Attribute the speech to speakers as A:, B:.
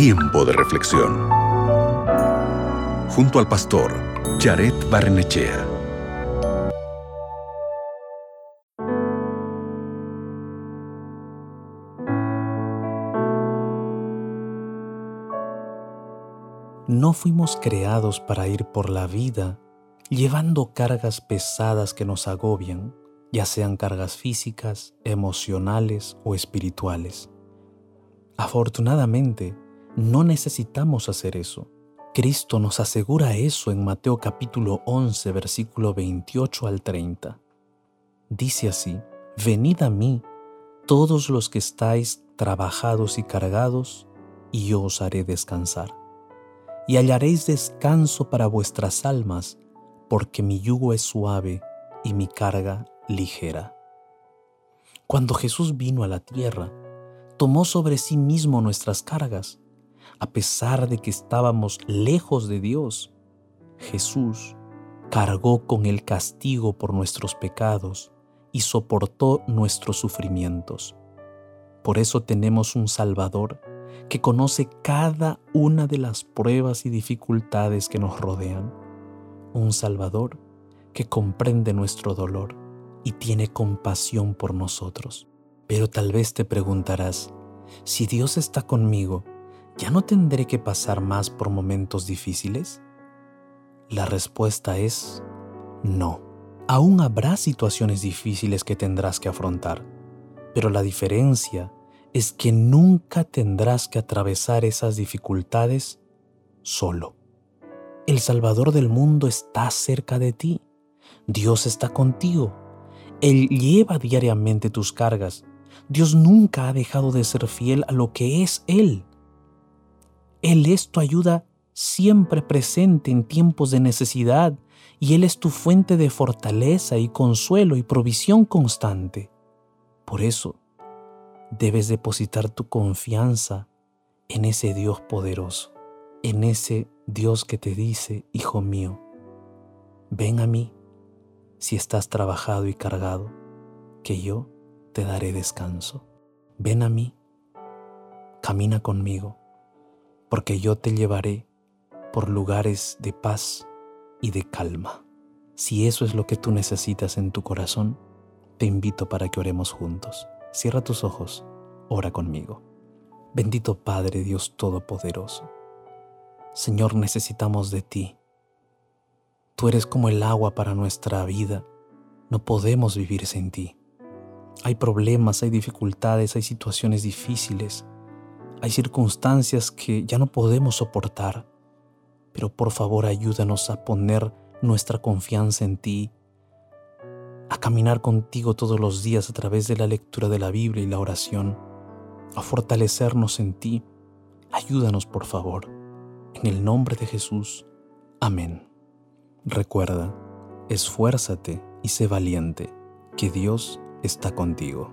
A: Tiempo de reflexión. Junto al pastor Jared Barnechea.
B: No fuimos creados para ir por la vida llevando cargas pesadas que nos agobian, ya sean cargas físicas, emocionales o espirituales. Afortunadamente, no necesitamos hacer eso. Cristo nos asegura eso en Mateo capítulo 11, versículo 28 al 30. Dice así, Venid a mí, todos los que estáis trabajados y cargados, y yo os haré descansar. Y hallaréis descanso para vuestras almas, porque mi yugo es suave y mi carga ligera. Cuando Jesús vino a la tierra, tomó sobre sí mismo nuestras cargas. A pesar de que estábamos lejos de Dios, Jesús cargó con el castigo por nuestros pecados y soportó nuestros sufrimientos. Por eso tenemos un Salvador que conoce cada una de las pruebas y dificultades que nos rodean un Salvador que comprende nuestro dolor y tiene compasión por nosotros. Pero tal vez te preguntarás, si Dios está conmigo, ¿ya no tendré que pasar más por momentos difíciles? La respuesta es no. Aún habrá situaciones difíciles que tendrás que afrontar, pero la diferencia es que nunca tendrás que atravesar esas dificultades solo. El Salvador del mundo está cerca de ti. Dios está contigo. Él lleva diariamente tus cargas. Dios nunca ha dejado de ser fiel a lo que es Él. Él es tu ayuda siempre presente en tiempos de necesidad y Él es tu fuente de fortaleza y consuelo y provisión constante. Por eso, debes depositar tu confianza en ese Dios poderoso, en ese Dios que te dice, Hijo mío, ven a mí si estás trabajado y cargado, que yo te daré descanso. Ven a mí, camina conmigo, porque yo te llevaré por lugares de paz y de calma. Si eso es lo que tú necesitas en tu corazón, te invito para que oremos juntos. Cierra tus ojos, ora conmigo. Bendito Padre Dios Todopoderoso Señor, necesitamos de ti. Tú eres como el agua para nuestra vida. No podemos vivir sin ti. Hay problemas, hay dificultades, hay situaciones difíciles, hay circunstancias que ya no podemos soportar. Pero por favor ayúdanos a poner nuestra confianza en ti, a caminar contigo todos los días a través de la lectura de la Biblia y la oración, a fortalecernos en ti. Ayúdanos por favor. En el nombre de Jesús. Amén. Recuerda, esfuérzate y sé valiente, que Dios está contigo.